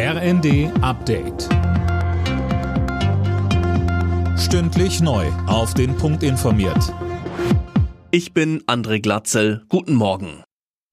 RND Update. Stündlich neu. Auf den Punkt informiert. Ich bin André Glatzel. Guten Morgen.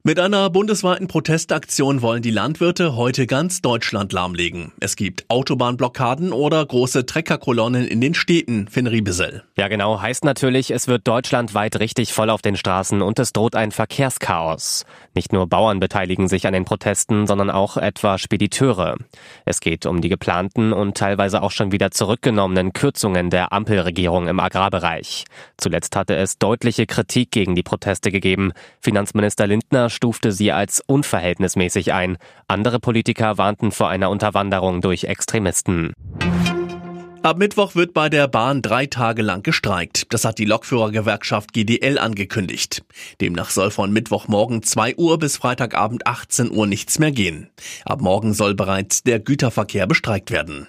Mit einer bundesweiten Protestaktion wollen die Landwirte heute ganz Deutschland lahmlegen. Es gibt Autobahnblockaden oder große Treckerkolonnen in den Städten, Finn Riebesell. Ja genau, heißt natürlich, es wird deutschlandweit richtig voll auf den Straßen und es droht ein Verkehrschaos. Nicht nur Bauern beteiligen sich an den Protesten, sondern auch etwa Spediteure. Es geht um die geplanten und teilweise auch schon wieder zurückgenommenen Kürzungen der Ampelregierung im Agrarbereich. Zuletzt hatte es deutliche Kritik gegen die Proteste gegeben. Finanzminister Lindner stufte sie als unverhältnismäßig ein. Andere Politiker warnten vor einer Unterwanderung durch Extremisten. Ab Mittwoch wird bei der Bahn drei Tage lang gestreikt. Das hat die Lokführergewerkschaft GDL angekündigt. Demnach soll von Mittwochmorgen 2 Uhr bis Freitagabend 18 Uhr nichts mehr gehen. Ab morgen soll bereits der Güterverkehr bestreikt werden.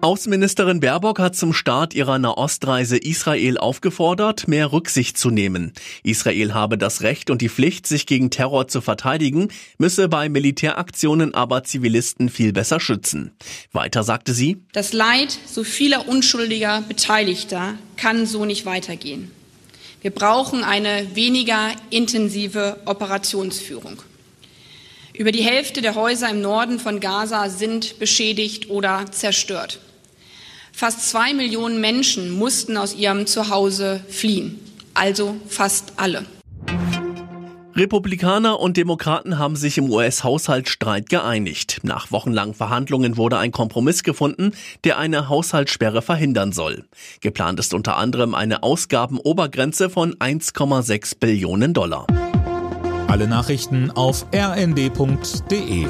Außenministerin Baerbock hat zum Start ihrer Nahostreise Israel aufgefordert, mehr Rücksicht zu nehmen. Israel habe das Recht und die Pflicht, sich gegen Terror zu verteidigen, müsse bei Militäraktionen aber Zivilisten viel besser schützen. Weiter sagte sie, Das Leid so vieler unschuldiger Beteiligter kann so nicht weitergehen. Wir brauchen eine weniger intensive Operationsführung. Über die Hälfte der Häuser im Norden von Gaza sind beschädigt oder zerstört. Fast zwei Millionen Menschen mussten aus ihrem Zuhause fliehen, also fast alle. Republikaner und Demokraten haben sich im US-Haushaltsstreit geeinigt. Nach wochenlangen Verhandlungen wurde ein Kompromiss gefunden, der eine Haushaltssperre verhindern soll. Geplant ist unter anderem eine Ausgabenobergrenze von 1,6 Billionen Dollar. Alle Nachrichten auf rnd.de